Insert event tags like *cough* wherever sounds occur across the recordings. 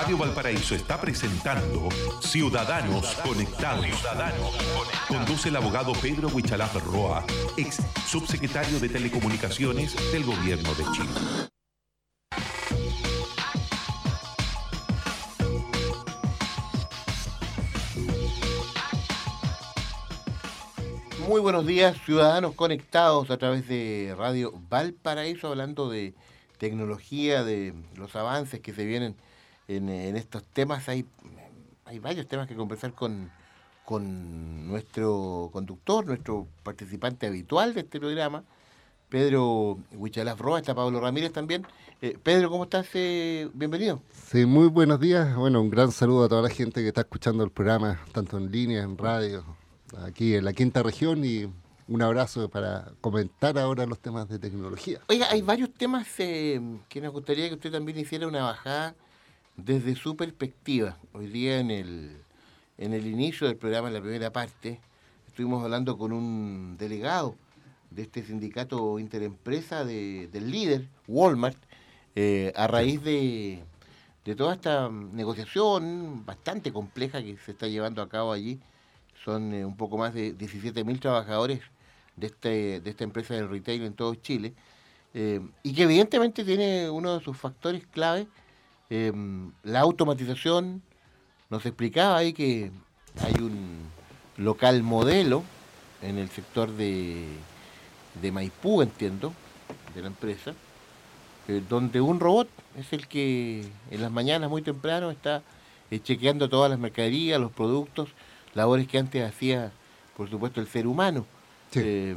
Radio Valparaíso está presentando Ciudadanos Conectados. Conduce el abogado Pedro Huichalaf Roa, ex subsecretario de Telecomunicaciones del Gobierno de Chile. Muy buenos días, ciudadanos conectados a través de Radio Valparaíso, hablando de tecnología, de los avances que se vienen en, estos temas. Hay, hay varios temas que conversar con, con nuestro conductor, nuestro participante habitual de este programa, Pedro Huichalaf Roa, está Pablo Ramírez también. Eh, Pedro, ¿cómo estás? Eh, bienvenido. Sí, muy buenos días. Bueno, un gran saludo a toda la gente que está escuchando el programa, tanto en línea, en radio, aquí en la quinta región y un abrazo para comentar ahora los temas de tecnología. Oiga, hay varios temas eh, que nos gustaría que usted también hiciera una bajada desde su perspectiva. Hoy día en el, en el inicio del programa, en la primera parte, estuvimos hablando con un delegado de este sindicato interempresa de, del líder, Walmart, eh, a raíz de, de toda esta negociación bastante compleja que se está llevando a cabo allí. Son eh, un poco más de 17.000 trabajadores de, este, de esta empresa del retail en todo Chile, eh, y que evidentemente tiene uno de sus factores clave, eh, la automatización. Nos explicaba ahí que hay un local modelo en el sector de, de Maipú, entiendo, de la empresa, eh, donde un robot es el que en las mañanas muy temprano está chequeando todas las mercaderías, los productos, labores que antes hacía, por supuesto, el ser humano. Eh,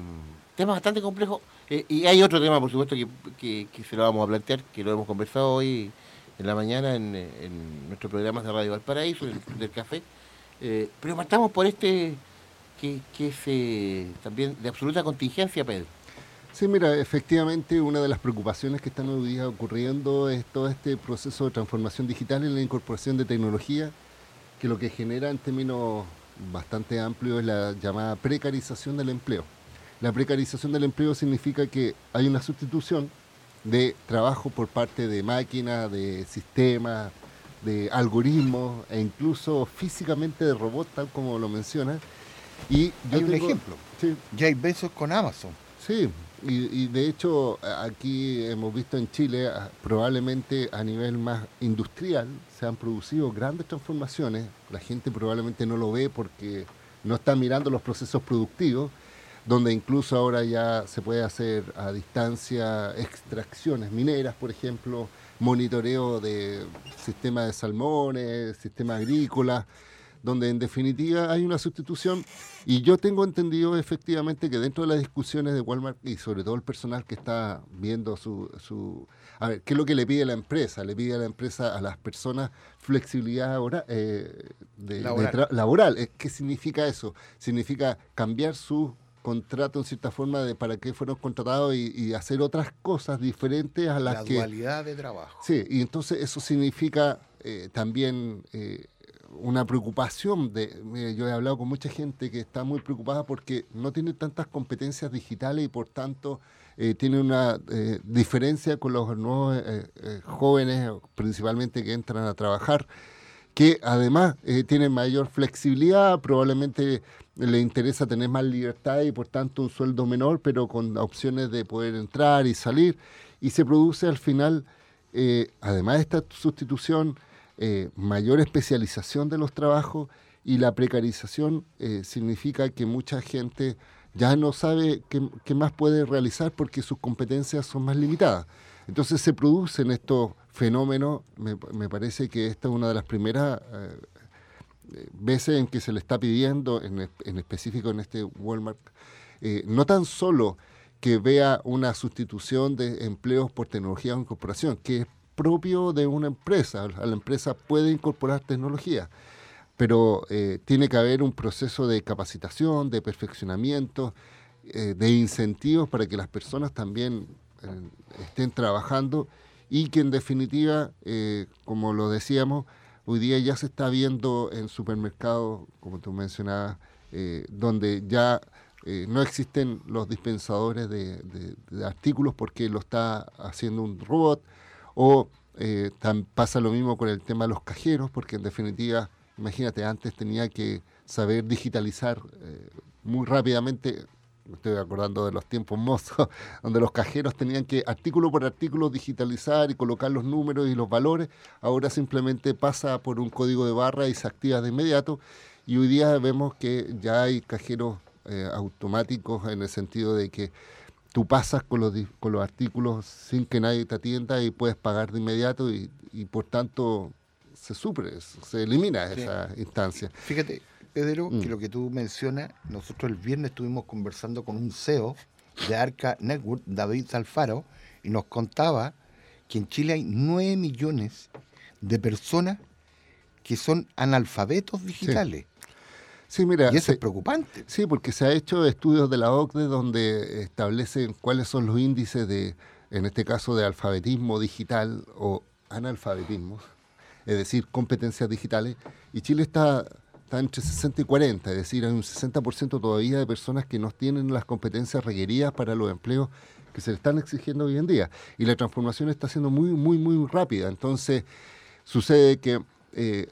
tema bastante complejo. Eh, y hay otro tema, por supuesto, que, se lo vamos a plantear, que lo hemos conversado hoy en la mañana en, nuestros programas de Radio Valparaíso, del, del café. Eh, pero partamos por este que, que es también de absoluta contingencia, Pedro. Sí, mira, efectivamente una de las preocupaciones que están hoy día ocurriendo es todo este proceso de transformación digital en la incorporación de tecnología, que lo que genera en términos bastante amplio es la llamada precarización del empleo. La precarización del empleo significa que hay una sustitución de trabajo por parte de máquinas, de sistemas, de algoritmos e incluso físicamente de robots, tal como lo menciona. Y hay un ejemplo. Ya hay besos con Amazon. Sí, y, de hecho aquí hemos visto en Chile, probablemente a nivel más industrial, se han producido grandes transformaciones. La gente probablemente no lo ve porque no está mirando los procesos productivos, donde incluso ahora ya se puede hacer a distancia extracciones mineras, por ejemplo, monitoreo de sistemas de salmones, sistemas agrícolas donde en definitiva hay una sustitución y yo tengo entendido efectivamente que dentro de las discusiones de Walmart y sobre todo el personal que está viendo su, su a ver, ¿qué es lo que le pide la empresa? Le pide a la empresa, a las personas, flexibilidad eh, de, laboral. ¿Qué significa eso? Significa cambiar su contrato en cierta forma de para qué fueron contratados y, hacer otras cosas diferentes a las que... La dualidad de trabajo. Sí, y entonces eso significa eh, también... Eh, una preocupación de yo he hablado con mucha gente que está muy preocupada porque no tiene tantas competencias digitales y por tanto eh, tiene una eh, diferencia con los nuevos eh, jóvenes principalmente que entran a trabajar que además tienen mayor flexibilidad probablemente le interesa tener más libertad y por tanto un sueldo menor pero con opciones de poder entrar y salir y se produce al final además de esta sustitución eh, mayor especialización de los trabajos y la precarización eh, significa que mucha gente ya no sabe qué, más puede realizar porque sus competencias son más limitadas. Entonces se producen estos fenómenos, me, parece que esta es una de las primeras eh, veces en que se le está pidiendo, en, en específico en este Walmart, no tan solo que vea una sustitución de empleos por tecnología o incorporación, que es propio de una empresa. La empresa puede incorporar tecnología, pero eh, tiene que haber un proceso de capacitación, de perfeccionamiento, eh, de incentivos para que las personas también eh, estén trabajando y que en definitiva, como lo decíamos, hoy día ya se está viendo en supermercados, como tú mencionabas, donde ya no existen los dispensadores de, artículos porque lo está haciendo un robot, o Eh, pasa lo mismo con el tema de los cajeros, porque en definitiva, imagínate, antes tenía que saber digitalizar eh, muy rápidamente estoy acordando de los tiempos mozos, *laughs* donde los cajeros tenían que artículo por artículo digitalizar y colocar los números y los valores, ahora simplemente pasa por un código de barra y se activa de inmediato. Y hoy día vemos que ya hay cajeros eh, automáticos en el sentido de que tú pasas con los, con los artículos sin que nadie te atienda y puedes pagar de inmediato y, por tanto se supre, se elimina esa instancia. Fíjate, Pedro, que mm. lo que tú mencionas, nosotros el viernes estuvimos conversando con un CEO de Arca Network, David Alfaro, y nos contaba que en Chile hay 9 millones de personas que son analfabetos digitales. Sí. mira, y eso es preocupante. Sí, porque se ha hecho estudios de la OCDE donde establecen cuáles son los índices de, en este caso, de alfabetismo digital o analfabetismo, es decir, competencias digitales, y Chile está está entre 60 y 40, es decir, hay un 60% todavía de personas que no tienen las competencias requeridas para los empleos que se le están exigiendo hoy en día. Y la transformación está siendo muy, muy, muy rápida. Entonces, sucede que eh,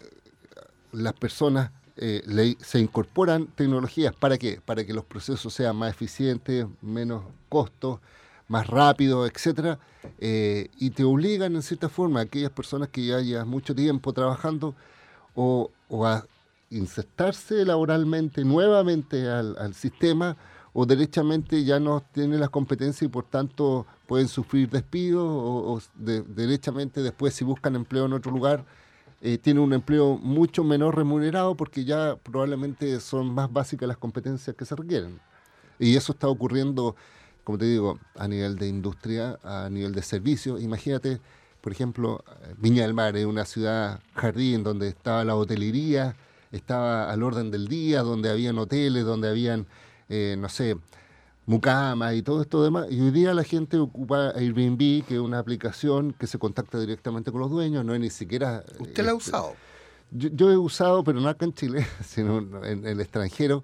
las personas eh, se incorporan tecnologías. ¿Para qué? Para que los procesos sean más eficientes, menos costos, más rápidos, etcétera, eh, y te obligan en cierta forma a aquellas personas que ya llevan mucho tiempo trabajando o, o a insertarse laboralmente nuevamente al, sistema o derechamente ya no tienen las competencias y por tanto pueden sufrir despidos o, derechamente después si buscan empleo en otro lugar eh, tienen un empleo mucho menor remunerado porque ya probablemente son más básicas las competencias que se requieren. Y eso está ocurriendo, como te digo, a nivel de industria, a nivel de servicios. Imagínate, por ejemplo, Viña del Mar es una ciudad jardín donde estaba la hotelería, estaba al orden del día, donde habían hoteles, donde habían, eh, no sé, mucamas y todo esto demás. Y hoy día la gente ocupa Airbnb, que es una aplicación que se contacta directamente con los dueños, no es ni siquiera... ¿Usted la ha este, usado? Yo, he usado, pero no acá en Chile, *laughs* sino en, el extranjero.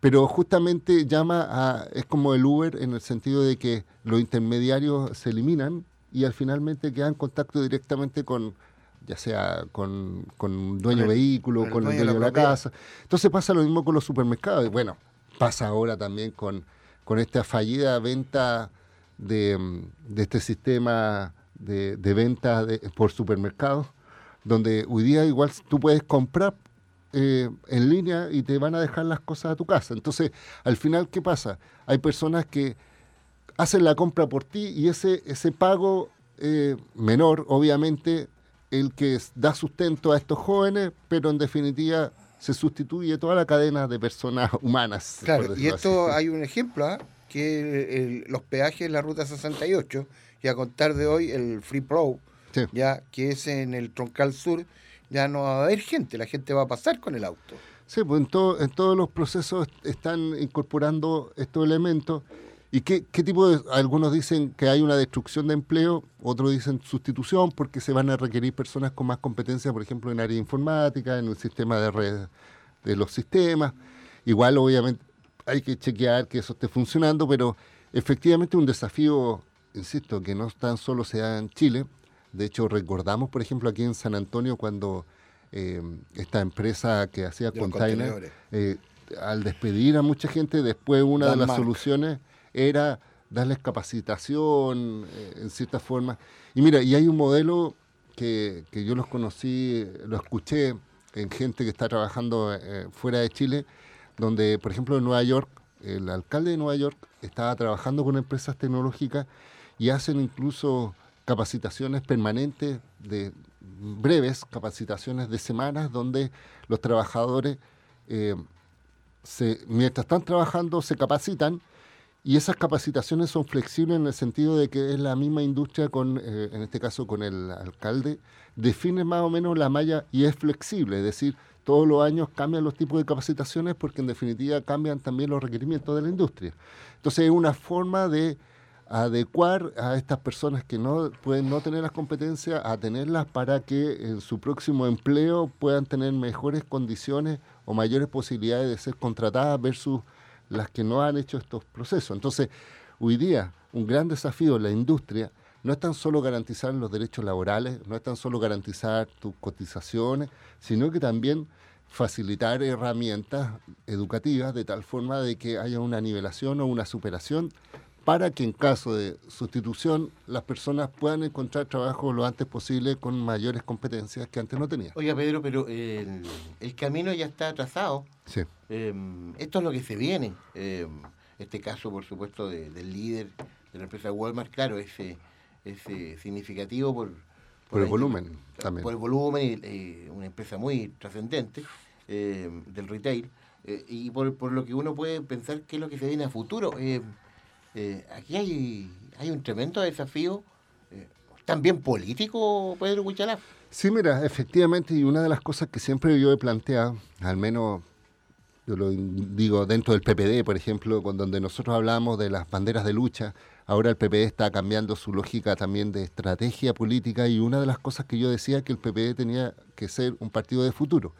Pero justamente llama a... Es como el Uber en el sentido de que los intermediarios se eliminan y al finalmente quedan en contacto directamente con ya sea con, con un dueño de vehículo, con el dueño, de la, casa. Entonces pasa lo mismo con los supermercados. Y bueno, pasa ahora también con, con esta fallida venta de, este sistema de, de venta por supermercados, donde hoy día igual tú puedes comprar eh, en línea y te van a dejar las cosas a tu casa. Entonces, al final, ¿qué pasa? Hay personas que hacen la compra por ti y ese, ese pago eh, menor, obviamente, el que da sustento a estos jóvenes, pero en definitiva se sustituye toda la cadena de personas *laughs* humanas. Claro, y esto hay un ejemplo, ¿ah? que los peajes en la ruta 68, y a contar de hoy el Free Pro, ya que es en el troncal sur, ya no va a haber gente, la gente va a pasar con el auto. Sí, pues en, todo, en todos los procesos están incorporando estos elementos ¿Y qué, tipo de.? Algunos dicen que hay una destrucción de empleo, otros dicen sustitución, porque se van a requerir personas con más competencia, por ejemplo, en área informática, en el sistema de red de los sistemas. Igual, obviamente, hay que chequear que eso esté funcionando, pero efectivamente un desafío, insisto, que no tan solo se da en Chile. De hecho, recordamos, por ejemplo, aquí en San Antonio, cuando eh, esta empresa que hacía containers, eh, al despedir a mucha gente, después una de las soluciones era darles capacitación eh, en cierta forma. Y mira, y hay un modelo que, yo los conocí, lo escuché en gente que está trabajando eh, fuera de Chile, donde, por ejemplo, en Nueva York, el alcalde de Nueva York estaba trabajando con empresas tecnológicas y hacen incluso capacitaciones permanentes de breves capacitaciones de semanas donde los trabajadores eh, mientras están trabajando se capacitan y esas capacitaciones son flexibles en el sentido de que es la misma industria con, eh, en este caso con el alcalde, define más o menos la malla y es flexible, es decir, todos los años cambian los tipos de capacitaciones porque en definitiva cambian también los requerimientos de la industria. Entonces es una forma de adecuar a estas personas que no pueden no tener las competencias a tenerlas para que en su próximo empleo puedan tener mejores condiciones o mayores posibilidades de ser contratadas versus las que no han hecho estos procesos. Entonces, hoy día un gran desafío en la industria no es tan solo garantizar los derechos laborales, no es tan solo garantizar tus cotizaciones, sino que también facilitar herramientas educativas de tal forma de que haya una nivelación o una superación para que en caso de sustitución las personas puedan encontrar trabajo lo antes posible con mayores competencias que antes no tenían. Oiga, Pedro, pero el, camino ya está trazado. Sí. Em, esto es lo que se viene. Em, este caso, por supuesto, del líder de la empresa Walmart, claro, es, es significativo por... Por, el volumen también. Por el volumen, y, una empresa muy trascendente em, del retail, eh, y por, por lo que uno puede pensar qué es lo que se viene a futuro. Eh, aquí hay, un tremendo desafío, eh, también político, Pedro Huichalaf. Sí, mira, efectivamente, y una de las cosas que siempre yo he planteado, al menos yo lo digo dentro del PPD, por ejemplo, con donde nosotros hablamos de las banderas de lucha, ahora el PPD está cambiando su lógica también de estrategia política y una de las cosas que yo decía es que el PPD tenía que ser un partido de futuro.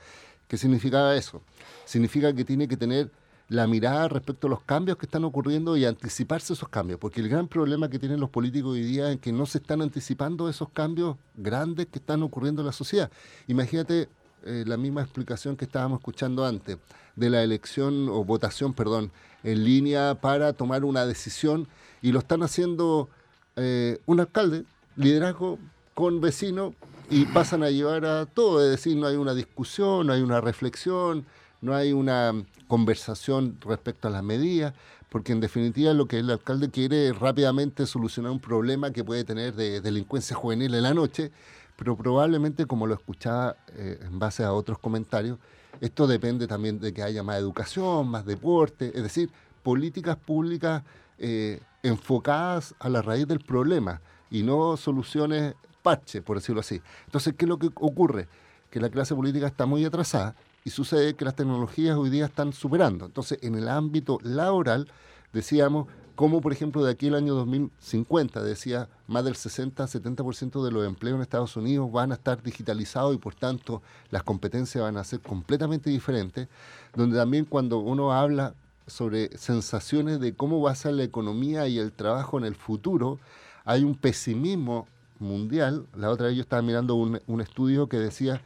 ¿Qué significaba eso? Significa que tiene que tener la mirada respecto a los cambios que están ocurriendo y anticiparse esos cambios, porque el gran problema que tienen los políticos hoy día es que no se están anticipando esos cambios grandes que están ocurriendo en la sociedad. Imagínate eh, la misma explicación que estábamos escuchando antes de la elección o votación, perdón, en línea para tomar una decisión y lo están haciendo eh, un alcalde, liderazgo con vecinos y pasan a llevar a todo, es decir, no hay una discusión, no hay una reflexión, no hay una conversación respecto a las medidas, porque en definitiva lo que el alcalde quiere es rápidamente solucionar un problema que puede tener de delincuencia juvenil en la noche, pero probablemente, como lo escuchaba eh, en base a otros comentarios, esto depende también de que haya más educación, más deporte, es decir, políticas públicas eh, enfocadas a la raíz del problema y no soluciones parche, por decirlo así. Entonces, ¿qué es lo que ocurre? Que la clase política está muy atrasada y sucede que las tecnologías hoy día están superando. Entonces, en el ámbito laboral, decíamos, como por ejemplo de aquí el año 2050, decía, más del 60-70% de los empleos en Estados Unidos van a estar digitalizados y por tanto las competencias van a ser completamente diferentes, donde también cuando uno habla sobre sensaciones de cómo va a ser la economía y el trabajo en el futuro, hay un pesimismo mundial. La otra vez yo estaba mirando un, un estudio que decía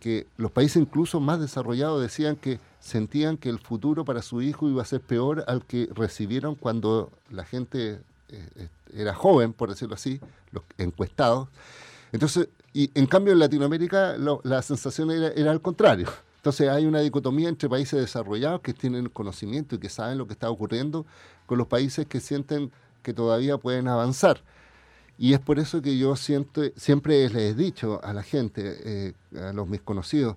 que los países incluso más desarrollados decían que sentían que el futuro para su hijo iba a ser peor al que recibieron cuando la gente eh, era joven, por decirlo así, los encuestados. Entonces, y en cambio en Latinoamérica la sensación era, era al contrario. Entonces hay una dicotomía entre países desarrollados que tienen conocimiento y que saben lo que está ocurriendo con los países que sienten que todavía pueden avanzar. Y es por eso que yo siento, siempre les he dicho a la gente, eh, a los mis conocidos,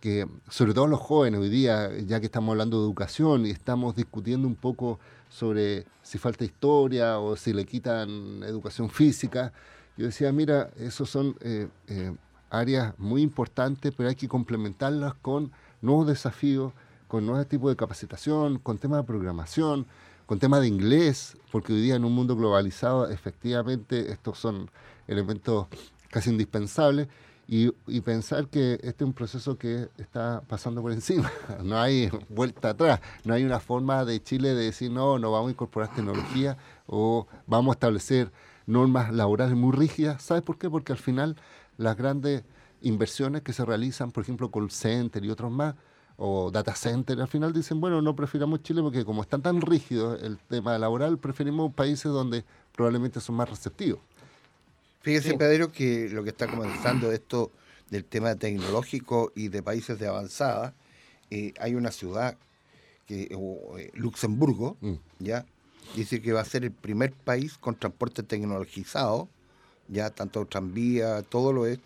que sobre todo los jóvenes hoy día, ya que estamos hablando de educación y estamos discutiendo un poco sobre si falta historia o si le quitan educación física, yo decía, mira, esos son eh, eh, áreas muy importantes, pero hay que complementarlas con nuevos desafíos, con nuevos tipos de capacitación, con temas de programación, con temas de inglés, porque hoy día en un mundo globalizado efectivamente estos son elementos casi indispensables y, pensar que este es un proceso que está pasando por encima, *laughs* no hay vuelta atrás, no hay una forma de Chile de decir no, no vamos a incorporar tecnología o vamos a establecer normas laborales muy rígidas. ¿Sabes por qué? Porque al final las grandes inversiones que se realizan, por ejemplo, call center y otros más, o data center, al final dicen, bueno, no prefiramos Chile porque como están tan rígidos el tema laboral, preferimos países donde probablemente son más receptivos. Fíjese, Pedro, que lo que está comenzando esto del tema tecnológico y de países de avanzada, eh, hay una ciudad, que eh, Luxemburgo, mm. ya dice que va a ser el primer país con transporte tecnologizado, ya tanto tranvía, todo lo es,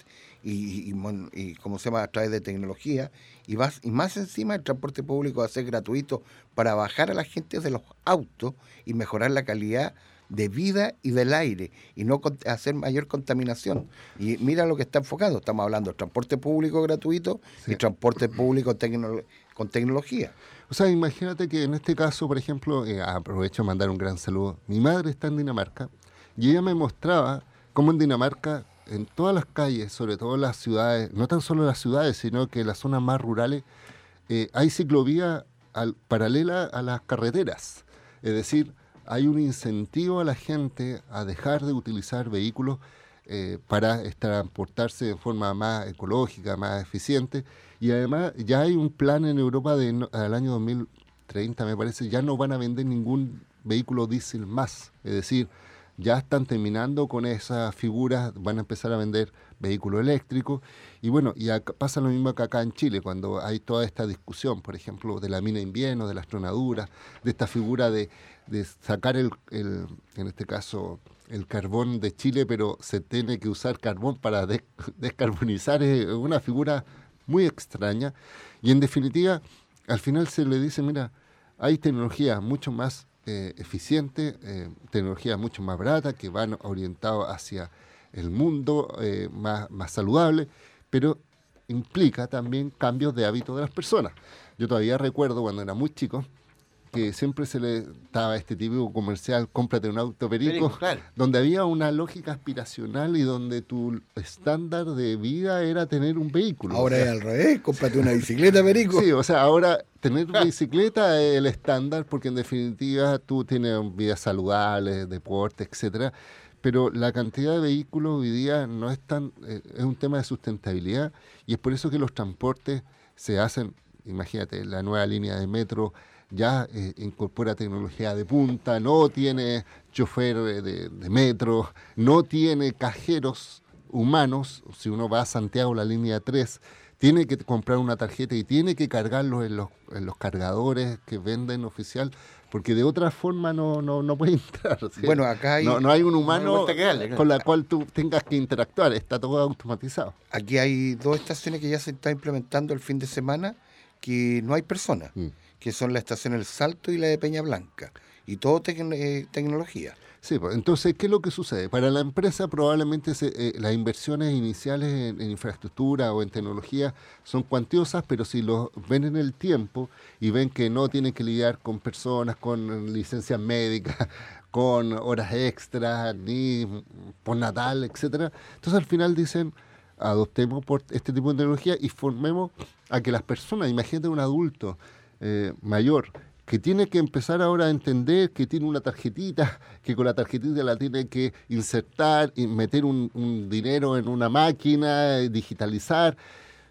y, y, como se llama, a través de tecnología, y, vas, y más encima el transporte público va a ser gratuito para bajar a la gente de los autos y mejorar la calidad de vida y del aire y no hacer mayor contaminación. Y mira lo que está enfocado, estamos hablando de transporte público gratuito y transporte público con tecnología. O sea, imagínate que en este caso, por ejemplo, eh, aprovecho de mandar un gran saludo. Mi madre está en Dinamarca y ella me mostraba cómo en Dinamarca en todas las calles, sobre todo en las ciudades, no tan solo en las ciudades, sino que en las zonas más rurales, eh, hay ciclovía al, paralela a las carreteras. Es decir, hay un incentivo a la gente a dejar de utilizar vehículos eh, para transportarse de forma más ecológica, más eficiente. Y además ya hay un plan en Europa de año 2030, me parece, ya no van a vender ningún vehículo diésel más. Es decir, ya están terminando con esas figuras, van a empezar a vender vehículos eléctricos. Y bueno, y pasa lo mismo que acá en Chile, cuando hay toda esta discusión, por ejemplo, de la mina invierno, de las tronaduras, de esta figura de, sacar el, en este caso, el carbón de Chile, pero se tiene que usar carbón para *laughs* descarbonizar, es una figura muy extraña. Y en definitiva, al final se le dice, mira, hay tecnología mucho más eh, eficiente, eh, tecnologías mucho más baratas que van orientadas hacia el mundo eh, más, más saludable, pero implica también cambios de hábitos de las personas. Yo todavía recuerdo cuando era muy chico, que siempre se le daba este típico comercial, cómprate un auto perico, *laughs* donde había una lógica aspiracional y donde tu estándar de vida era tener un vehículo. Ahora es al revés, cómprate una bicicleta perico. Sí, o sea, ahora tener bicicleta es el estándar porque en definitiva tú tienes vida saludable, deporte, etcétera, pero la cantidad de vehículos hoy día no es tan, eh, es un tema de sustentabilidad y es por eso que los transportes se hacen, imagínate, la nueva línea de metro ya eh, incorpora tecnología de punta, no tiene chofer de, metro, no tiene cajeros humanos. Si uno va a Santiago, la línea 3, tiene que comprar una tarjeta y tiene que cargarlo en los, en los cargadores que venden oficial, porque de otra forma no, no, no puede *laughs* entrar. Bueno, acá hay, no, hay un humano con la cual tú tengas que interactuar, está todo automatizado. Aquí hay dos estaciones que ya se está implementando el fin de semana que no hay personas. Mm que son la estación El Salto y la de Peña Blanca, y todo eh, tecnología. Sí, pues, entonces, ¿qué es lo que sucede? Para la empresa probablemente eh, las inversiones iniciales en, infraestructura o en tecnología son cuantiosas, pero si lo ven en el tiempo y ven que no tienen que lidiar con personas con licencias médicas, *laughs* con horas extras, ni por natal, etcétera, entonces al final dicen, adoptemos por este tipo de tecnología y formemos a que las personas, imagínate un adulto, eh, mayor que tiene que empezar ahora a entender que tiene una tarjetita, que con la tarjetita la tiene que insertar, y meter un, dinero en una máquina, digitalizar.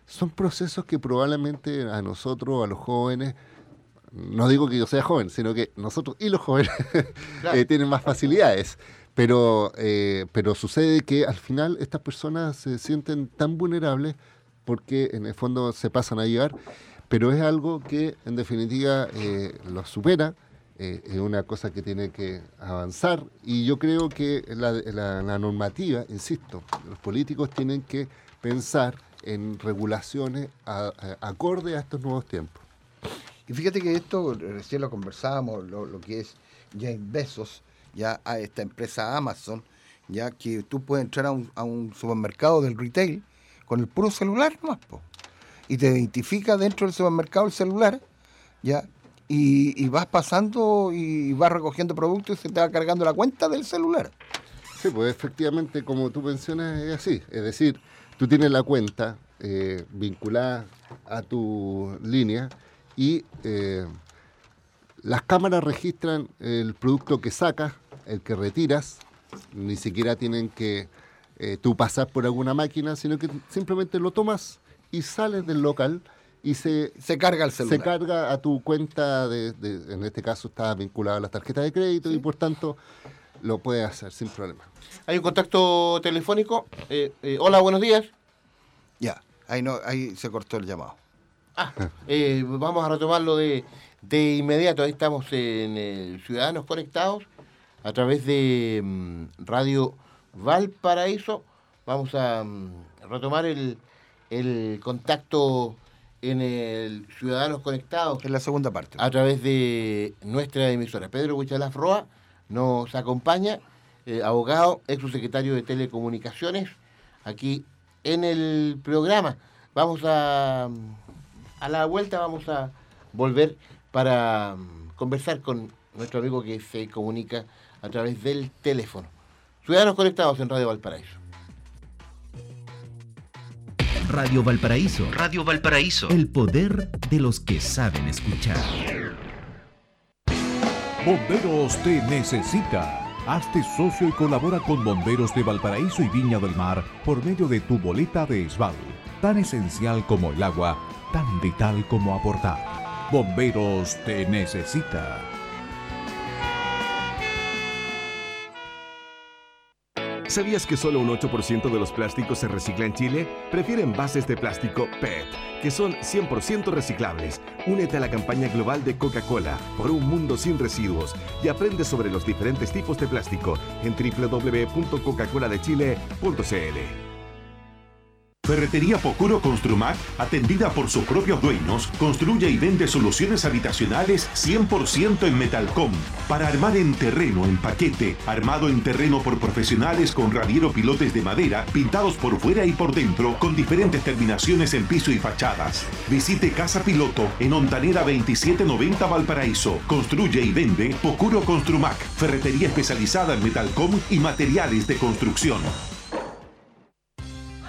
Son procesos que probablemente a nosotros, a los jóvenes, no digo que yo sea joven, sino que nosotros y los jóvenes *laughs* eh, tienen más facilidades. Pero, eh, pero sucede que al final estas personas se sienten tan vulnerables porque en el fondo se pasan a llevar pero es algo que en definitiva eh, lo supera, eh, es una cosa que tiene que avanzar y yo creo que la, normativa, insisto, los políticos tienen que pensar en regulaciones acorde a estos nuevos tiempos. Y fíjate que esto, recién lo conversábamos, lo, que es James Bezos, ya a esta empresa Amazon, ya que tú puedes entrar a un, supermercado del retail con el puro celular más, po y te identifica dentro del supermercado el celular, ¿ya? Y, vas pasando y vas recogiendo productos y se te va cargando la cuenta del celular. Sí, pues efectivamente, como tú mencionas, es así. Es decir, tú tienes la cuenta eh, vinculada a tu línea y eh, las cámaras registran el producto que sacas, el que retiras, ni siquiera tienen que eh, tú pasar por alguna máquina, sino que simplemente lo tomas y sales del local y se, se carga el celular. Se carga a tu cuenta, de, en este caso está vinculada a la tarjeta de crédito y por tanto lo puedes hacer sin problema. Hay un contacto telefónico. Eh, eh, hola, buenos días. Ya, ahí, no, ahí se cortó el llamado. Ah, eh, vamos a retomarlo de, de inmediato. Ahí estamos en Ciudadanos Conectados a través de mm, Radio Valparaíso. Vamos a mm, retomar el, el contacto en el Ciudadanos Conectados. En la segunda parte. A través de nuestra emisora. Pedro Huichalaf Roa nos acompaña, eh, abogado, ex subsecretario de Telecomunicaciones, aquí en el programa. Vamos a, a la vuelta, vamos a volver para mm, conversar con nuestro amigo que se comunica a través del teléfono. Ciudadanos Conectados en Radio Valparaíso. Radio Valparaíso. Radio Valparaíso. El poder de los que saben escuchar. Bomberos te necesita. Hazte socio y colabora con Bomberos de Valparaíso y Viña del Mar por medio de tu boleta de ESBAL. Tan esencial como el agua, tan vital como aportar. Bomberos te necesita. ¿Sabías que solo un 8% de los plásticos se recicla en Chile? Prefieren bases de plástico PET, que son 100% reciclables. Únete a la campaña global de Coca-Cola por un mundo sin residuos y aprende sobre los diferentes tipos de plástico en www.coca-coladechile.cl. Ferretería Pocuro Construmac, atendida por sus propios dueños, construye y vende soluciones habitacionales 100% en Metalcom. Para armar en terreno, en paquete, armado en terreno por profesionales con radiero pilotes de madera, pintados por fuera y por dentro, con diferentes terminaciones en piso y fachadas. Visite Casa Piloto en Ontanera 2790 Valparaíso. Construye y vende Pocuro Construmac, ferretería especializada en Metalcom y materiales de construcción.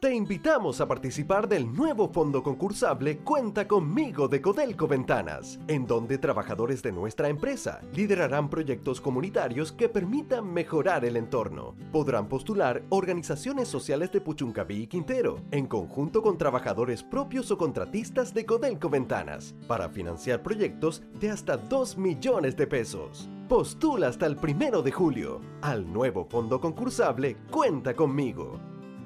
Te invitamos a participar del nuevo fondo concursable Cuenta conmigo de Codelco Ventanas, en donde trabajadores de nuestra empresa liderarán proyectos comunitarios que permitan mejorar el entorno. Podrán postular organizaciones sociales de Puchuncaví y Quintero, en conjunto con trabajadores propios o contratistas de Codelco Ventanas, para financiar proyectos de hasta 2 millones de pesos. Postula hasta el primero de julio al nuevo fondo concursable Cuenta conmigo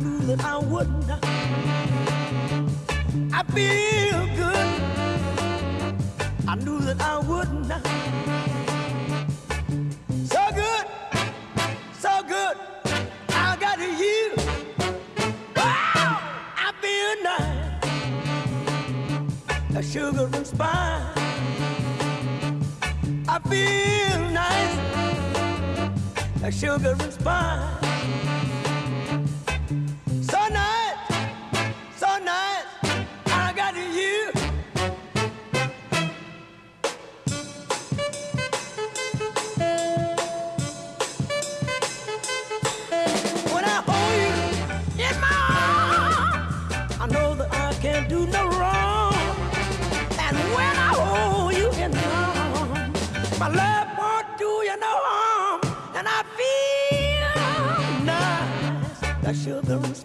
That I would I feel good. I knew that I would not. So good, so good. I got you. Wow, I feel nice. A sugar and spice. I feel nice. A sugar and spice.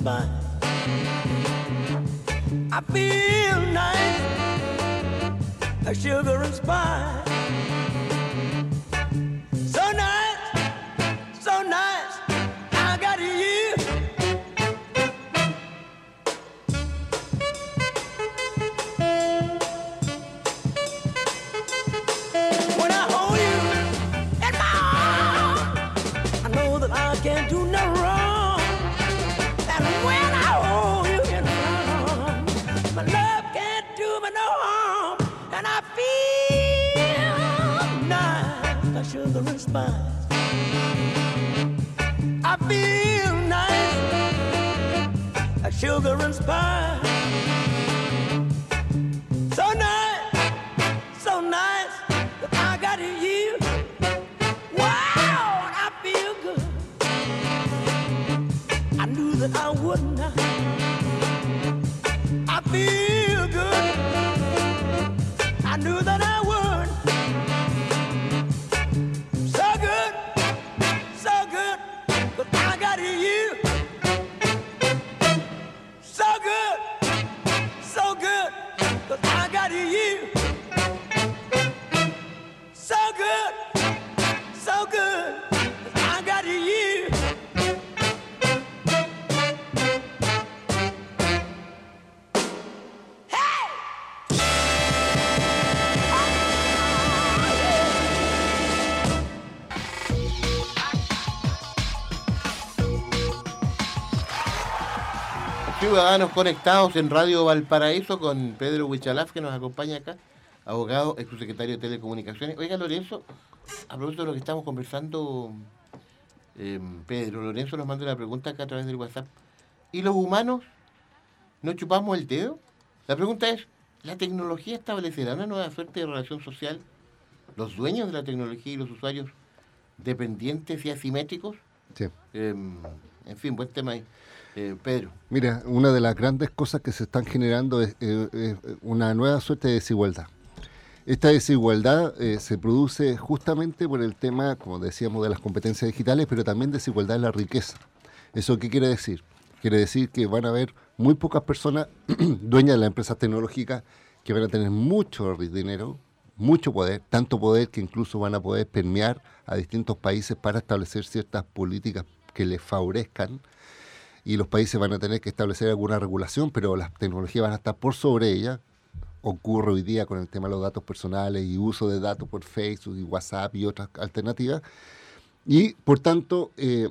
Sugar. I feel nice, like sugar and spice. that I would not. I feel. Ciudadanos conectados en Radio Valparaíso con Pedro Huichalaf que nos acompaña acá, abogado, ex subsecretario de Telecomunicaciones. Oiga, Lorenzo, a propósito de lo que estamos conversando, eh, Pedro, Lorenzo nos manda una pregunta acá a través del WhatsApp. ¿Y los humanos no chupamos el dedo? La pregunta es, ¿la tecnología establecerá una nueva suerte de relación social? ¿Los dueños de la tecnología y los usuarios dependientes y asimétricos? Sí. Eh, en fin, buen tema ahí. Eh, Pedro. Mira, una de las grandes cosas que se están generando es, eh, una nueva suerte de desigualdad. Esta desigualdad eh, se produce justamente por el tema, como decíamos, de las competencias digitales, pero también desigualdad en la riqueza. ¿Eso qué quiere decir? Quiere decir que van a haber muy pocas personas *clears throat* dueñas de las empresas tecnológicas que van a tener mucho dinero, mucho poder, tanto poder que incluso van a poder permear a distintos países para establecer ciertas políticas que les favorezcan y los países van a tener que establecer alguna regulación, pero las tecnologías van a estar por sobre ella. Ocurre hoy día con el tema de los datos personales y uso de datos por Facebook y WhatsApp y otras alternativas. Y por tanto, eh,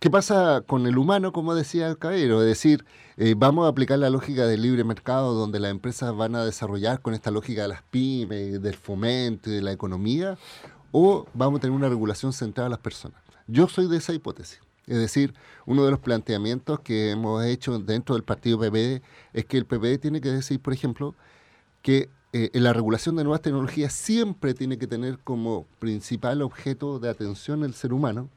¿qué pasa con el humano, como decía el caballero? Es decir, eh, vamos a aplicar la lógica del libre mercado, donde las empresas van a desarrollar con esta lógica de las pymes, del fomento y de la economía, o vamos a tener una regulación centrada en las personas. Yo soy de esa hipótesis. Es decir, uno de los planteamientos que hemos hecho dentro del partido PPD es que el PPD tiene que decir, por ejemplo, que eh, la regulación de nuevas tecnologías siempre tiene que tener como principal objeto de atención el ser humano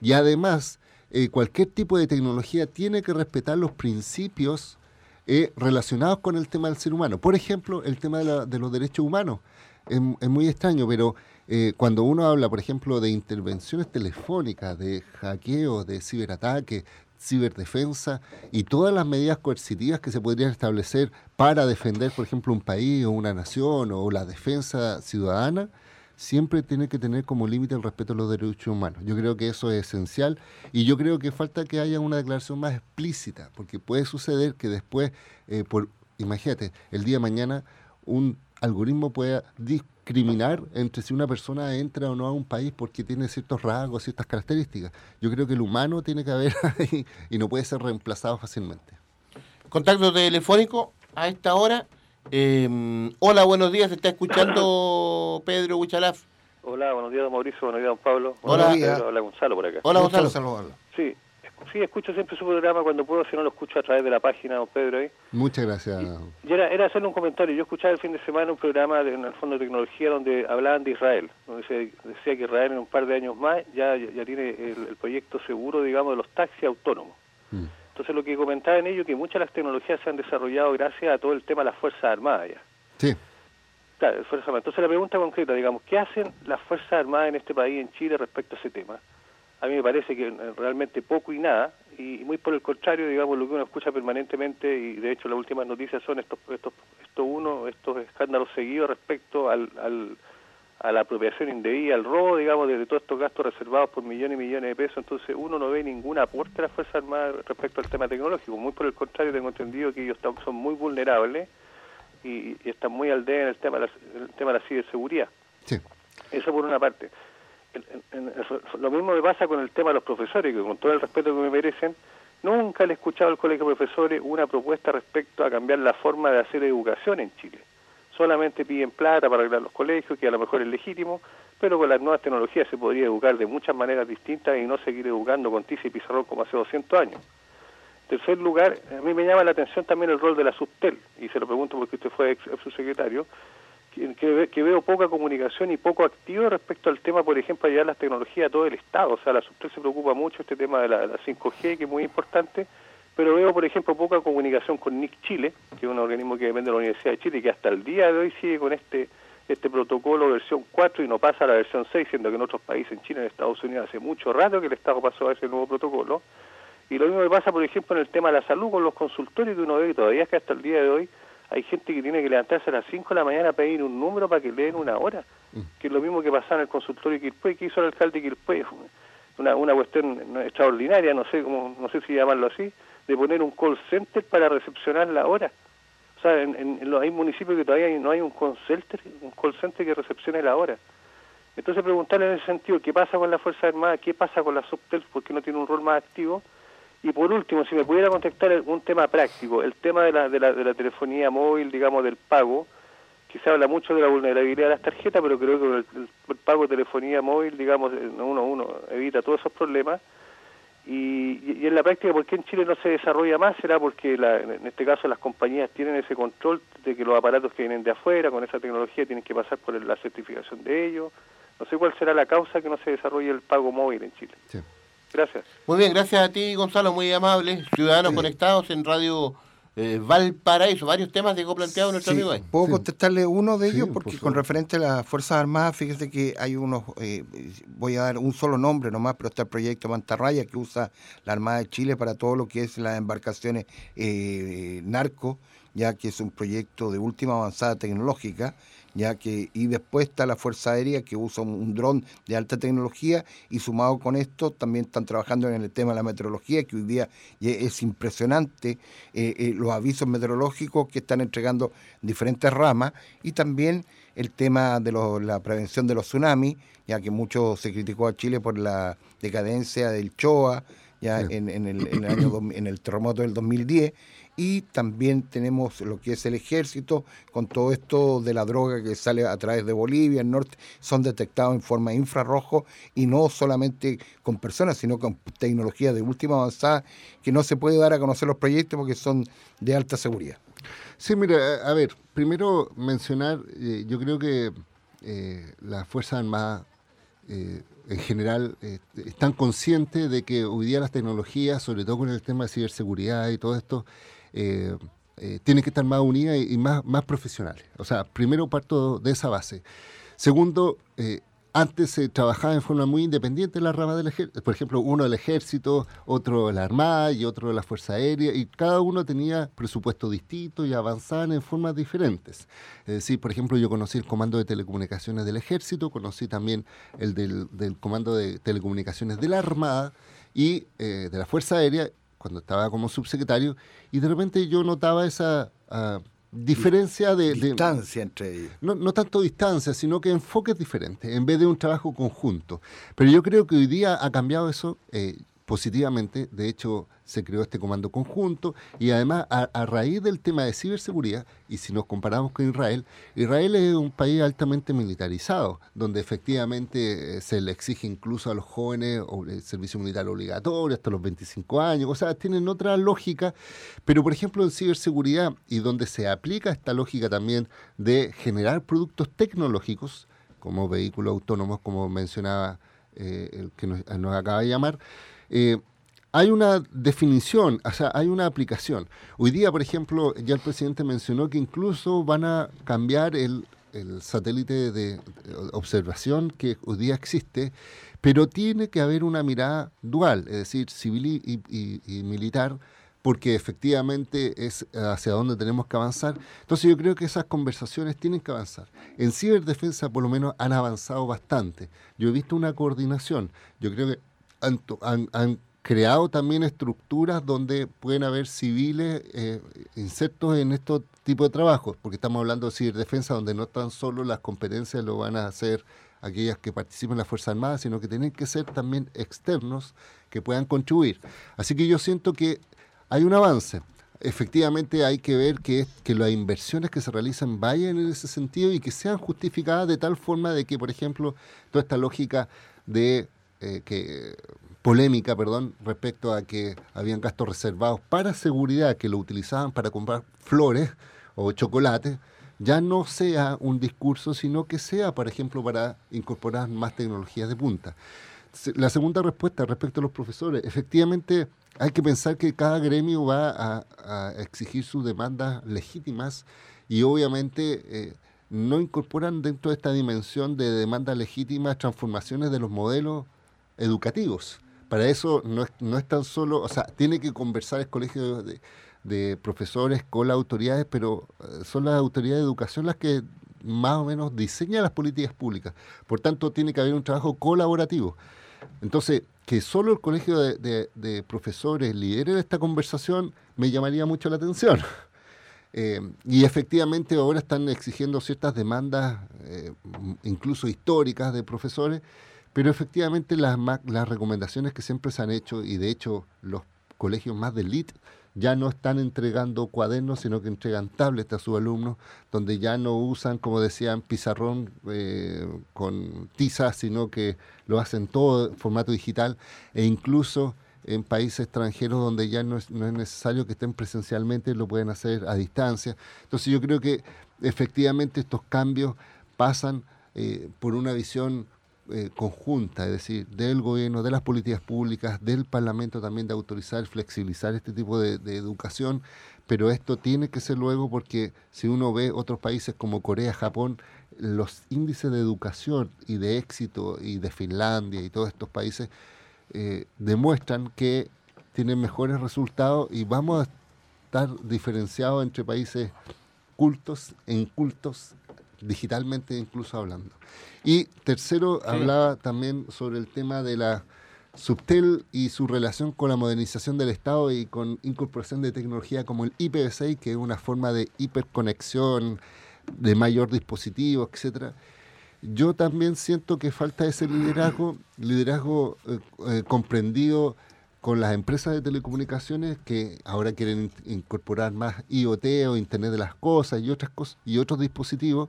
y además eh, cualquier tipo de tecnología tiene que respetar los principios eh, relacionados con el tema del ser humano. Por ejemplo, el tema de, la, de los derechos humanos. Es muy extraño, pero eh, cuando uno habla, por ejemplo, de intervenciones telefónicas, de hackeos, de ciberataques, ciberdefensa y todas las medidas coercitivas que se podrían establecer para defender, por ejemplo, un país o una nación o la defensa ciudadana, siempre tiene que tener como límite el respeto a los derechos humanos. Yo creo que eso es esencial y yo creo que falta que haya una declaración más explícita, porque puede suceder que después, eh, por imagínate, el día de mañana un algoritmo pueda discriminar entre si una persona entra o no a un país porque tiene ciertos rasgos, ciertas características. Yo creo que el humano tiene que haber *laughs* ahí y no puede ser reemplazado fácilmente. Contacto telefónico a esta hora. Eh, hola, buenos días. ¿Se está escuchando Pedro Huchalaf? Hola, buenos días, don Mauricio. Buenos días, don Pablo. Hola. Buenos días. Hola, Gonzalo por acá. Hola, Gonzalo. Sí, sí, escucho siempre su programa cuando puedo, si no lo escucho a través de la página, don Pedro. ahí. Muchas gracias. Y era, era hacerle un comentario. Yo escuchaba el fin de semana un programa de, en el Fondo de Tecnología donde hablaban de Israel, donde se decía que Israel en un par de años más ya, ya, tiene el, el proyecto seguro, digamos, de los taxis autónomos. Mm. Entonces lo que comentaban ellos que muchas de las tecnologías se han desarrollado gracias a todo el tema de las Fuerzas Armadas ya. Sí. Claro, Fuerzas Armadas. Entonces la pregunta concreta, digamos, ¿qué hacen las Fuerzas Armadas en este país, en Chile, respecto a ese tema? A mí me parece que eh, realmente poco y nada, y muy por el contrario, digamos, lo que uno escucha permanentemente, y de hecho las últimas noticias son estos, estos, estos uno, estos escándalos seguidos respecto al, al, a la apropiación indebida, al robo, digamos, de, de todos estos gastos reservados por millones y millones de pesos, entonces uno no ve ningún aporte de las Fuerzas Armadas respecto al tema tecnológico, muy por el contrario, tengo entendido que ellos son muy vulnerables y, y están muy al día en el tema de la, el tema de la ciberseguridad. Sí. Eso por una parte. En- en- lo mismo me pasa con el tema de los profesores, que con todo el respeto que me merecen, nunca le he escuchado al Colegio de Profesores una propuesta respecto a cambiar la forma de hacer educación en Chile. Solamente piden plata para arreglar los colegios, que a lo mejor es legítimo, pero con las nuevas tecnologías se podría educar de muchas maneras distintas y no seguir educando con tiza y pizarrón como hace 200 años. En tercer lugar, a mí me llama la atención también el rol de la Subtel, y se lo pregunto porque usted fue ex subsecretario, que, que ve- que veo poca comunicación y poco activo respecto al tema, por ejemplo, de las tecnologías a todo el Estado. O sea, la Subtel se preocupa mucho este tema de la, la 5G, que es muy importante, pero veo, por ejemplo, poca comunicación con NIC Chile, que es un organismo que depende de la Universidad de Chile y que hasta el día de hoy sigue con este este protocolo versión 4 y no pasa a la versión 6, siendo que en otros países, en China, en Estados Unidos, hace mucho rato que el Estado pasó a ese nuevo protocolo. Y lo mismo que pasa, por ejemplo, en el tema de la salud con los consultorios, que uno ve que todavía es que hasta el día de hoy hay gente que tiene que levantarse a las 5 de la mañana a pedir un número para que le den una hora, que es lo mismo que pasaba en el consultorio de Quilpué, que hizo el alcalde de Quilpué, una, una cuestión extraordinaria, no sé cómo, no sé si llamarlo así, de poner un call center para recepcionar la hora. O sea, en, en- los, hay municipios que todavía no hay un call center, un call center que recepcione la hora. Entonces preguntarle en ese sentido qué pasa con la Fuerza Armada, qué pasa con la Subtel, porque no tiene un rol más activo, Y por último, si me pudiera contestar un tema práctico, el tema de la, de la, de la telefonía móvil, digamos, del pago, que se habla mucho de la vulnerabilidad de las tarjetas, pero creo que el, pago de telefonía móvil, digamos, uno, uno evita todos esos problemas. Y, y- en la práctica, ¿por qué en Chile no se desarrolla más? ¿Será porque la- en este caso las compañías tienen ese control de que los aparatos que vienen de afuera con esa tecnología tienen que pasar por la certificación de ellos? No sé cuál será la causa que no se desarrolle el pago móvil en Chile. Gracias. Muy bien, gracias a ti, Gonzalo, muy amable. Ciudadanos conectados en Radio eh, Valparaíso. Varios temas dejó planteado nuestro Sí, amigo ahí. ¿Puedo contestarle uno de ellos? por Porque con referente a las Fuerzas Armadas, fíjese que hay unos, eh, voy a dar un solo nombre nomás, pero está el proyecto Mantarraya que usa la Armada de Chile para todo lo que es las embarcaciones eh, narco, ya que es un proyecto de última avanzada tecnológica, ya que y después está la Fuerza Aérea que usa un, un dron de alta tecnología y sumado con esto también están trabajando en el tema de la meteorología que hoy día es impresionante eh, eh, los avisos meteorológicos que están entregando diferentes ramas y también el tema de lo- la prevención de los tsunamis ya que mucho se criticó a Chile por la decadencia del CHOA ya en, en el, en el año en el terremoto del 2010 y también tenemos lo que es el ejército con todo esto de la droga que sale a través de Bolivia, el norte, son detectados en forma infrarrojo y no solamente con personas, sino con tecnología de última avanzada que no se puede dar a conocer los proyectos porque son de alta seguridad. Sí, mira, a a ver, primero mencionar, eh, yo creo que eh, las Fuerzas Armadas eh, en general eh, están conscientes de que hoy día las tecnologías, sobre todo con el tema de ciberseguridad y todo esto, eh, eh, tienen que estar más unidas y, y más, más profesionales. O sea, primero parto de esa base. Segundo, eh, antes se trabajaba en forma muy independiente en la rama del ejército. Por ejemplo, uno del ejército, otro de la Armada y otro de la Fuerza Aérea, y cada uno tenía presupuesto distinto y avanzaban en formas diferentes. Es decir, por ejemplo, yo conocí el comando de telecomunicaciones del ejército, conocí también el del, del comando de telecomunicaciones de la Armada y eh, de la Fuerza Aérea, cuando estaba como subsecretario, y de repente yo notaba esa ah, diferencia de... de- Distancia entre ellos. no, no tanto distancia, sino que enfoques diferentes, en vez de un trabajo conjunto. Pero yo creo que hoy día ha cambiado eso eh, positivamente. De hecho, se creó este comando conjunto y además a, raíz del tema de ciberseguridad, y si nos comparamos con Israel, Israel es un país altamente militarizado, donde efectivamente eh, se le exige incluso a los jóvenes el servicio militar obligatorio hasta los 25 años, o sea, tienen otra lógica, pero por ejemplo en ciberseguridad y donde se aplica esta lógica también de generar productos tecnológicos, como vehículos autónomos, como mencionaba eh, el que nos acaba de llamar, eh, hay una definición, o sea, hay una aplicación. Hoy día, por ejemplo, ya el presidente mencionó que incluso van a cambiar el, el satélite de, observación que hoy día existe, pero tiene que haber una mirada dual, es decir, civil y, y- y militar, porque efectivamente es hacia donde tenemos que avanzar. Entonces yo creo que esas conversaciones tienen que avanzar. En ciberdefensa por lo menos han avanzado bastante. Yo he visto una coordinación. Yo creo que han, creado también estructuras donde pueden haber civiles eh, insertos en estos tipos de trabajos, porque estamos hablando de ciberdefensa donde no tan solo las competencias lo van a hacer aquellas que participan en las Fuerzas Armadas, sino que tienen que ser también externos que puedan contribuir. Así que yo siento que hay un avance. Efectivamente hay que ver que, que las inversiones que se realizan vayan en ese sentido y que sean justificadas de tal forma de que, por ejemplo, toda esta lógica de eh, que polémica, perdón, respecto a que habían gastos reservados para seguridad que lo utilizaban para comprar flores o chocolate, ya no sea un discurso, sino que sea, por ejemplo, para incorporar más tecnologías de punta. La segunda respuesta respecto a los profesores, efectivamente hay que pensar que cada gremio va a, a exigir sus demandas legítimas y obviamente eh, no incorporan dentro de esta dimensión de demandas legítimas transformaciones de los modelos educativos. Para eso no es, no es tan solo, o sea, tiene que conversar el colegio de, profesores con las autoridades, pero eh, son las autoridades de educación las que más o menos diseñan las políticas públicas. Por tanto, tiene que haber un trabajo colaborativo. Entonces, que solo el colegio de, de- profesores lidere esta conversación me llamaría mucho la atención. *laughs* Eh, y efectivamente ahora están exigiendo ciertas demandas, eh, incluso históricas, de profesores, pero efectivamente las, las recomendaciones que siempre se han hecho, y de hecho los colegios más de elite ya no están entregando cuadernos, sino que entregan tablets a sus alumnos, donde ya no usan, como decían, pizarrón eh, con tiza, sino que lo hacen todo en formato digital, e incluso en países extranjeros donde ya no es, no es necesario que estén presencialmente, lo pueden hacer a distancia. Entonces yo creo que efectivamente estos cambios pasan eh, por una visión eh, conjunta, es decir, del gobierno, de las políticas públicas, del Parlamento también de autorizar, flexibilizar este tipo de, educación, pero esto tiene que ser luego porque si uno ve otros países como Corea, Japón, los índices de educación y de éxito y de Finlandia y todos estos países eh, demuestran que tienen mejores resultados y vamos a estar diferenciados entre países cultos e incultos, digitalmente incluso hablando. Y tercero, Sí. hablaba también sobre el tema de la Subtel y su relación con la modernización del Estado y con incorporación de tecnología como el IPv6, que es una forma de hiperconexión, de mayor dispositivo, etcétera. Yo también siento que falta ese liderazgo, liderazgo eh, eh, comprendido con las empresas de telecomunicaciones que ahora quieren in- incorporar más IoT o Internet de las Cosas y otras cosas y otros dispositivos.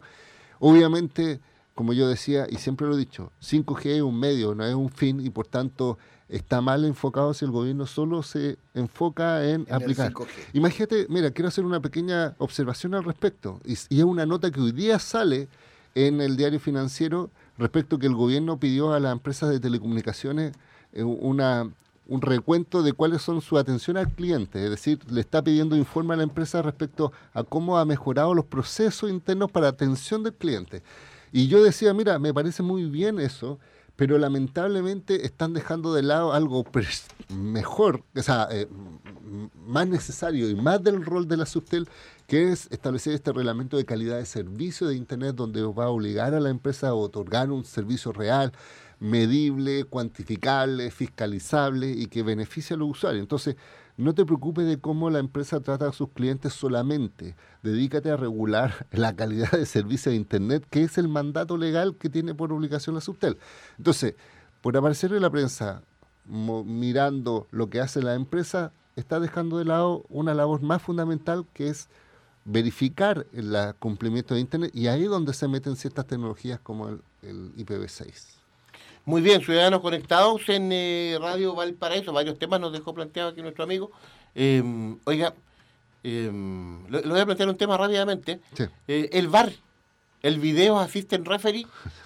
Obviamente, como yo decía y siempre lo he dicho, 5G es un medio, no es un fin y por tanto está mal enfocado si el gobierno solo se enfoca en, En aplicar. 5G. Imagínate, mira, quiero hacer una pequeña observación al respecto y, y es una nota que hoy día sale en el diario financiero respecto que el gobierno pidió a las empresas de telecomunicaciones eh, una, un recuento de cuáles son su atención al cliente, es decir, le está pidiendo informe a la empresa respecto a cómo ha mejorado los procesos internos para atención del cliente. Y yo decía, mira, me parece muy bien eso, pero lamentablemente están dejando de lado algo mejor, o sea, eh, más necesario y más del rol de la Subtel, que es establecer este reglamento de calidad de servicio de Internet donde va a obligar a la empresa a otorgar un servicio real, medible, cuantificable, fiscalizable y que beneficie a los usuarios. Entonces, no te preocupes de cómo la empresa trata a sus clientes solamente. Dedícate a regular *laughs* la calidad de servicio de Internet, que es el mandato legal que tiene por obligación la Subtel. Entonces, por aparecer en la prensa mirando lo que hace la empresa, está dejando de lado una labor más fundamental que es verificar el cumplimiento de Internet y ahí es donde se meten ciertas tecnologías como el, el IPv6. Muy bien, ciudadanos conectados en eh, Radio Valparaíso. Varios temas nos dejó planteado aquí nuestro amigo. Eh, oiga, eh, le, le voy a plantear un tema rápidamente. Sí. Eh, el VAR, el Video Assistant Referee,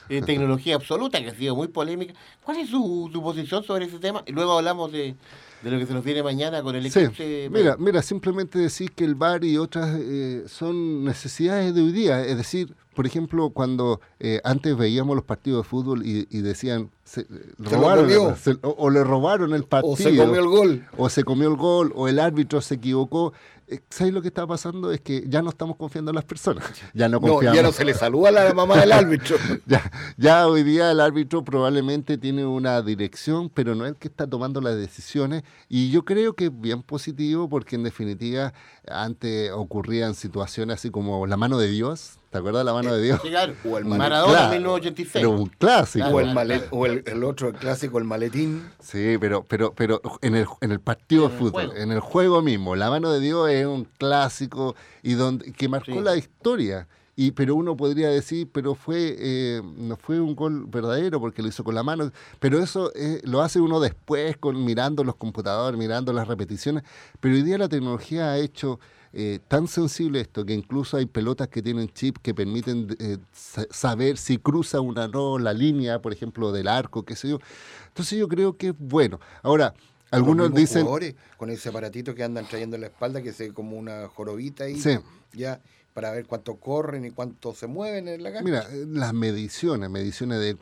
eh, *laughs* tecnología absoluta que ha sido muy polémica. ¿Cuál es su, su posición sobre ese tema? Y luego hablamos de, de lo que se nos viene mañana con el Sí, eclipse. mira, mira, simplemente decir que el VAR y otras eh, son necesidades de hoy día. Es decir, por ejemplo, cuando eh, antes veíamos los partidos de fútbol y, y decían, se, eh, lo robaron el- se- o, o le robaron el partido. O se comió el gol. O se comió el gol, o el árbitro se equivocó. Eh, ¿Sabes lo que está pasando? Es que ya no estamos confiando en las personas. *laughs* Ya no No, confiamos. ya no se le saluda a la mamá del árbitro. *laughs* ya, ya hoy día el árbitro probablemente tiene una dirección, pero no es el que está tomando las decisiones. Y yo creo que es bien positivo porque en definitiva antes ocurrían situaciones así como la mano de Dios. ¿Te acuerdas de la mano de Dios? Claro. O el Maradona Claro, 1986. Pero un clásico. O el, malet- o el, el otro, el clásico, el maletín. Sí, pero, pero, pero en el, en el partido En de fútbol, en el juego mismo, la mano de Dios es un clásico y donde que marcó Sí. la historia. Y, pero uno podría decir, pero fue eh, no fue un gol verdadero porque lo hizo con la mano. Pero eso eh, lo hace uno después, con mirando los computadores, mirando las repeticiones. Pero hoy día la tecnología ha hecho eh, tan sensible esto que incluso hay pelotas que tienen chip que permiten eh, sa- saber si cruza una o no la línea, por ejemplo, del arco, qué sé yo. Entonces yo creo que es bueno. Ahora, algunos dicen... jugadores con ese aparatito que andan trayendo en la espalda, que es como una jorobita ahí. Sí. Ya, para ver cuánto corren y cuánto se mueven en la cancha. Mira, las mediciones, mediciones de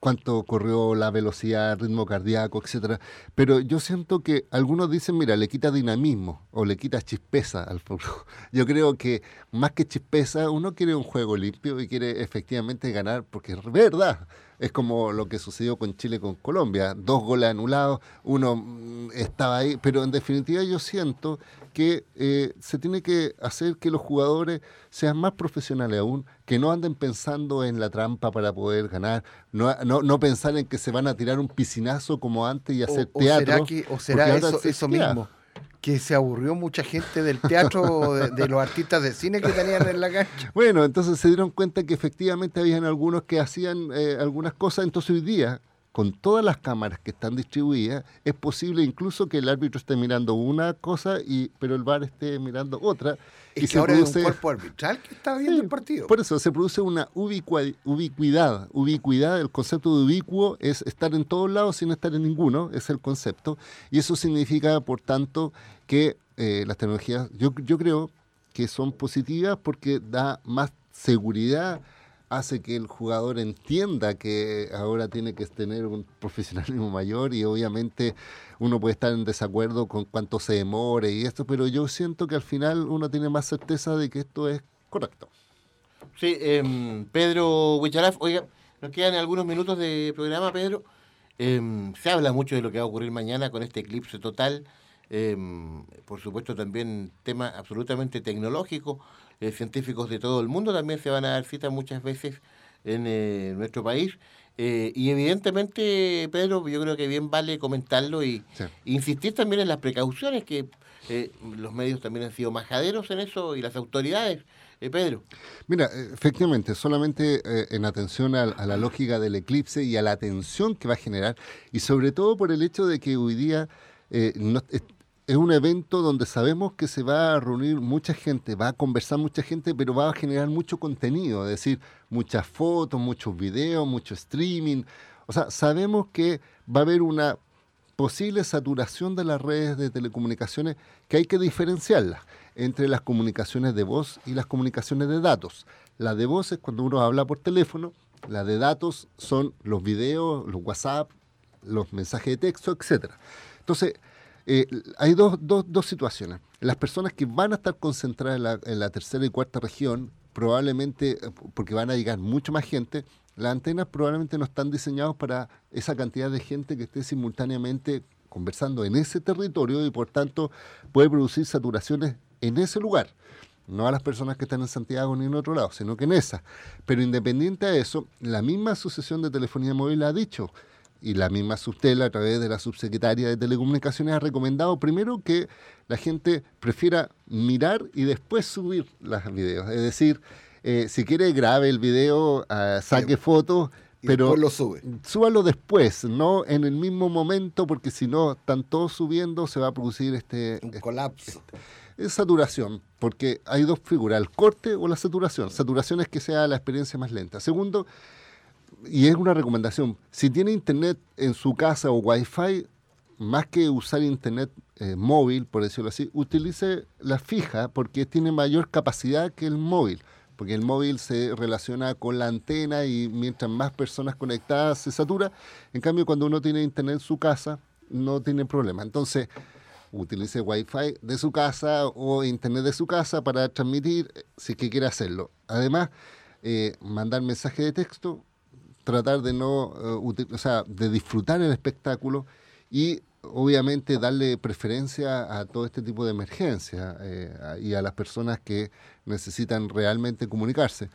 cuánto corrió la velocidad, ritmo cardíaco, etcétera. Pero yo siento que algunos dicen, mira, le quita dinamismo o le quita chispeza al fútbol. *laughs* Yo creo que más que chispeza, uno quiere un juego limpio y quiere efectivamente ganar, porque es verdad. Es como lo que sucedió con Chile con Colombia, dos goles anulados, uno mm, estaba ahí, pero en definitiva yo siento que eh, se tiene que hacer que los jugadores sean más profesionales aún, que no anden pensando en la trampa para poder ganar, no, no, no pensar en que se van a tirar un piscinazo como antes y hacer o, teatro. será, que, o será eso, se eso queda. mismo? Que se aburrió mucha gente del teatro, de, de los artistas de cine que tenían en la cancha. Bueno, entonces se dieron cuenta que efectivamente habían algunos que hacían eh, algunas cosas, entonces hoy día, con todas las cámaras que están distribuidas, es posible incluso que el árbitro esté mirando una cosa, y pero el VAR esté mirando otra. Es y que se ahora es produce, un cuerpo arbitral que está viendo Sí, el partido. Por eso se produce una ubicuidad. Ubicuidad, el concepto de ubicuo es estar en todos lados sin estar en ninguno, es el concepto. Y eso significa, por tanto, que eh, las tecnologías, yo, yo creo que son positivas porque da más seguridad, hace que el jugador entienda que ahora tiene que tener un profesionalismo mayor y obviamente uno puede estar en desacuerdo con cuánto se demore y esto, pero yo siento que al final uno tiene más certeza de que esto es correcto. Sí, em, Pedro Huicharaf, oiga, nos quedan algunos minutos de programa, Pedro. Em, se habla mucho de lo que va a ocurrir mañana con este eclipse total. Em, por supuesto, también tema absolutamente tecnológico. Eh, científicos de todo el mundo también se van a dar cita muchas veces en eh, nuestro país. Eh, y evidentemente, Pedro, yo creo que bien vale comentarlo y Sí. insistir también en las precauciones, que eh, los medios también han sido majaderos en eso y las autoridades. Eh, Pedro. Mira, efectivamente, solamente eh, en atención a, a la lógica del eclipse y a la atención que va a generar, y sobre todo por el hecho de que hoy día eh, no- es, un evento donde sabemos que se va a reunir mucha gente, va a conversar mucha gente, pero va a generar mucho contenido, es decir, muchas fotos, muchos videos, mucho streaming. O sea, sabemos que va a haber una posible saturación de las redes de telecomunicaciones que hay que diferenciarlas entre las comunicaciones de voz y las comunicaciones de datos. La de voz es cuando uno habla por teléfono, la de datos son los videos, los WhatsApp, los mensajes de texto, etcétera. Entonces, eh, hay dos, dos, dos situaciones. Las personas que van a estar concentradas en la, en la tercera y cuarta región, probablemente, eh, porque van a llegar mucho más gente, las antenas probablemente no están diseñadas para esa cantidad de gente que esté simultáneamente conversando en ese territorio y por tanto puede producir saturaciones en ese lugar. No a las personas que están en Santiago ni en otro lado, sino que en esa. Pero independiente de eso, la misma Asociación de Telefonía Móvil ha dicho, y la misma Sustel a través de la subsecretaria de Telecomunicaciones ha recomendado primero que la gente prefiera mirar y después subir los videos. Es decir, eh, si quiere grabe el video, ah, saque fotos, Y pero lo sube. súbalo después, no en el mismo momento, porque si no están todos subiendo, se va a producir este, Un colapso. es saturación, porque hay dos figuras, el corte o la saturación. Saturación es que sea la experiencia más lenta. Segundo, y es una recomendación, si tiene internet en su casa o wifi, más que usar internet eh, móvil, por decirlo así, utilice la fija porque tiene mayor capacidad que el móvil. Porque el móvil se relaciona con la antena y mientras más personas conectadas se satura. En cambio, cuando uno tiene internet en su casa, no tiene problema. Entonces, utilice Wi-Fi de su casa o internet de su casa para transmitir eh, si es que quiere hacerlo. Además, eh, mandar mensaje de texto, tratar de no, uti- o sea, de disfrutar el espectáculo y obviamente darle preferencia a todo este tipo de emergencias eh, y a las personas que necesitan realmente comunicarse.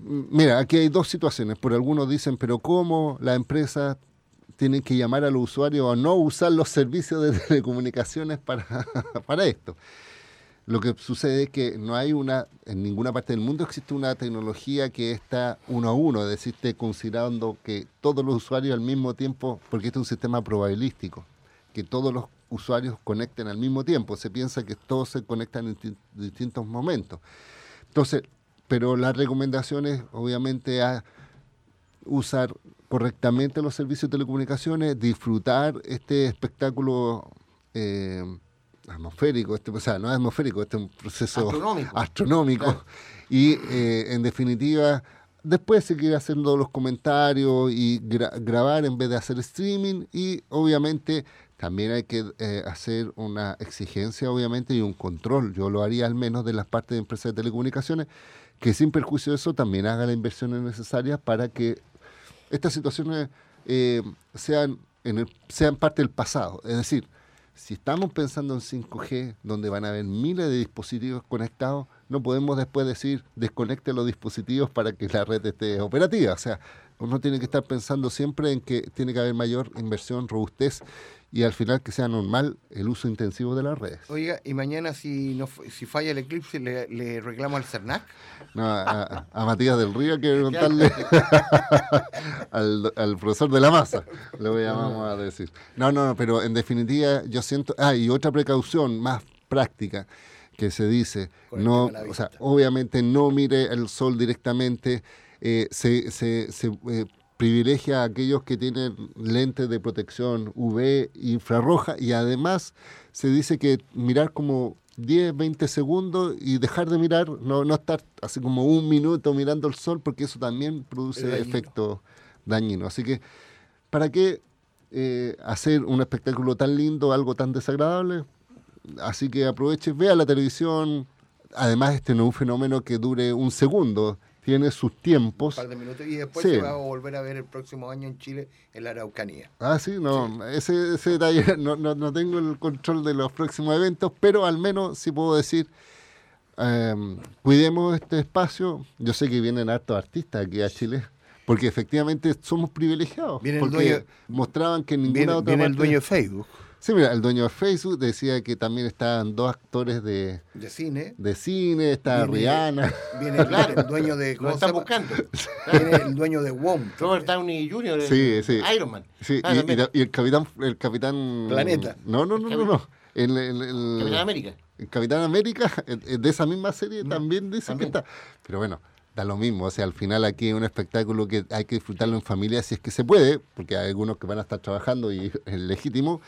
M- Mira, aquí hay dos situaciones. Por algunos dicen, pero ¿cómo la empresa tienen que llamar a los usuarios a no usar los servicios de telecomunicaciones para, *laughs* para esto. Lo que sucede es que no hay una, en ninguna parte del mundo existe una tecnología que está uno a uno, es decir, considerando que todos los usuarios al mismo tiempo, porque este es un sistema probabilístico, que todos los usuarios conecten al mismo tiempo. Se piensa que todos se conectan en ti- distintos momentos. Entonces, pero la recomendación es obviamente a usar correctamente los servicios de telecomunicaciones, disfrutar este espectáculo eh, atmosférico, este, o sea, no es atmosférico, este es un proceso Astronómico. astronómico. Claro. Y eh, en definitiva, después se quiere haciendo los comentarios y gra- grabar en vez de hacer streaming y obviamente también hay que eh, hacer una exigencia, obviamente, y un control. Yo lo haría al menos de las partes de empresas de telecomunicaciones, que sin perjuicio de eso también haga las inversiones necesarias para que estas situaciones eh, sean, en el- sean parte del pasado. Es decir, si estamos pensando en 5G, donde van a haber miles de dispositivos conectados, no podemos después decir desconecte los dispositivos para que la red esté operativa. O sea, uno tiene que estar pensando siempre en que tiene que haber mayor inversión, robustez y al final que sea normal el uso intensivo de las redes. Oiga, y mañana si no si falla el eclipse, ¿le, le reclamo al CERNAC? No, a, Matías del Río hay que preguntarle *laughs* al, al profesor de la masa, le voy a, decir. No, no, pero en definitiva yo siento... Ah, y otra precaución más práctica que se dice, no, o sea, obviamente no mire el sol directamente, eh, se, se, se, eh, privilegia a aquellos que tienen lentes de protección UV infrarroja y además se dice que mirar como 10, 20 segundos y dejar de mirar, no, no estar así como un minuto mirando el sol porque eso también produce dañino. efectos dañinos. Así que, ¿para qué eh, hacer un espectáculo tan lindo, algo tan desagradable? Así que aproveche, vea la televisión. Además, este no es un fenómeno que dure un segundo, tiene sus tiempos. Un par de minutos y después Sí. se va a volver a ver el próximo año en Chile en la Araucanía. Ah, sí, no, Ese, ese detalle *laughs* no, no, no tengo el control de los próximos eventos, pero al menos sí puedo decir, em, cuidemos este espacio. Yo sé que vienen hartos artistas aquí a Chile, porque efectivamente somos privilegiados. Viene el porque dueño- mostraban que en ninguna Viene, otra viene el dueño de Facebook, Sí, mira, el dueño de Facebook decía que también estaban dos actores de, de cine. de cine, está Viene- Rihanna. Viene el, el dueño de. *laughs* Lo ¿cómo se están buscando. Viene el dueño de WOM. Robert Downey Jr., el Sí, sí. Iron Man. Sí, Ah, y, y también. la- y el capitán, el capitán. Planeta. No, no, no, no, no. El, el- el- Capitán América. El Capitán América, de esa misma serie, también dicen también. que está. Pero bueno, da lo mismo. O sea, al final aquí es un espectáculo que hay que disfrutarlo en familia si es que se puede, porque hay algunos que van a estar trabajando y es legítimo.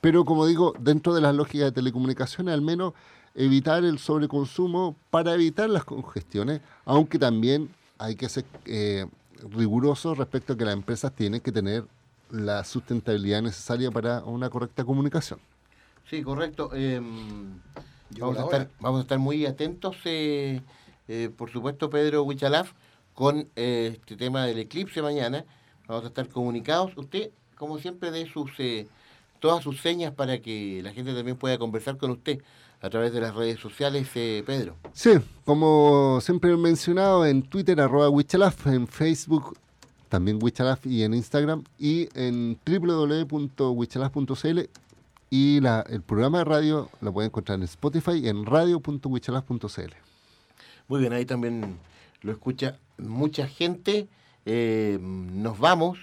Pero como digo, dentro de las lógicas de telecomunicaciones, al menos evitar el sobreconsumo para evitar las congestiones, aunque también hay que ser eh, riguroso respecto a que las empresas tienen que tener la sustentabilidad necesaria para una correcta comunicación. Sí, correcto. Eh, Llegó vamos, a estar, vamos a estar muy atentos, eh, eh, por supuesto, Pedro Huichalaf, con eh, este tema del eclipse mañana. Vamos a estar comunicados. Usted, como siempre, dé sus, eh, todas sus señas para que la gente también pueda conversar con usted a través de las redes sociales, eh, Pedro. Sí, como siempre he mencionado, en Twitter, arroba Wichalaf, en Facebook, también Wichalaf y en Instagram, y en www.wichalaf.cl y la, el programa de radio lo pueden encontrar en Spotify en radio.wichalaf.cl. Muy bien, ahí también lo escucha mucha gente. Eh, nos vamos,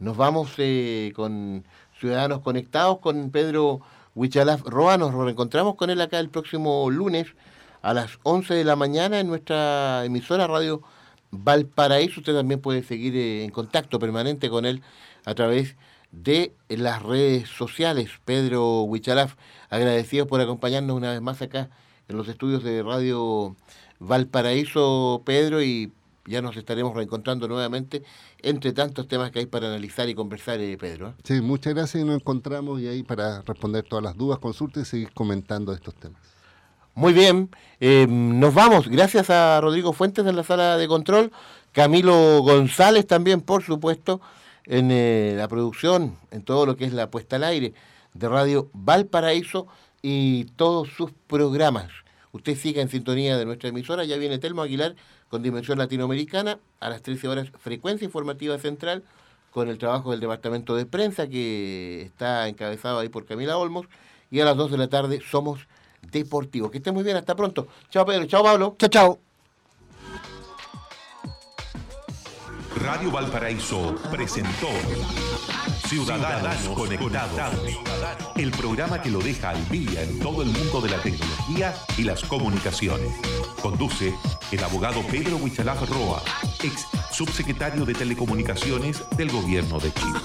nos vamos eh, con Ciudadanos Conectados, con Pedro Huichalaf Roa. Nos reencontramos con él acá el próximo lunes a las 11 de la mañana en nuestra emisora Radio Valparaíso. Usted también puede seguir eh, en contacto permanente con él a través de las redes sociales. Pedro Huichalaf, agradecido por acompañarnos una vez más acá en los estudios de Radio Valparaíso, Pedro, y ya nos estaremos reencontrando nuevamente entre tantos temas que hay para analizar y conversar, eh, Pedro. ¿eh? Sí, muchas gracias y nos encontramos y ahí para responder todas las dudas, consultas y seguir comentando estos temas. Muy bien, eh, nos vamos. Gracias a Rodrigo Fuentes en la sala de control, Camilo González también, por supuesto, en eh, la producción, en todo lo que es la puesta al aire de Radio Valparaíso y todos sus programas. Usted siga en sintonía de nuestra emisora, ya viene Telmo Aguilar con Dimensión Latinoamericana a las 13 horas, frecuencia informativa central, con el trabajo del departamento de prensa que está encabezado ahí por Camila Olmos, y a las 2 de la tarde somos deportivos. Que esté muy bien, hasta pronto. Chao Pedro, chao Pablo. Chao, chao. Radio Valparaíso presentó Ciudadanos, Conectados, el programa que lo deja al día en todo el mundo de la tecnología y las comunicaciones. Conduce el abogado Pedro Huichalaf Roa, ex subsecretario de Telecomunicaciones del Gobierno de Chile.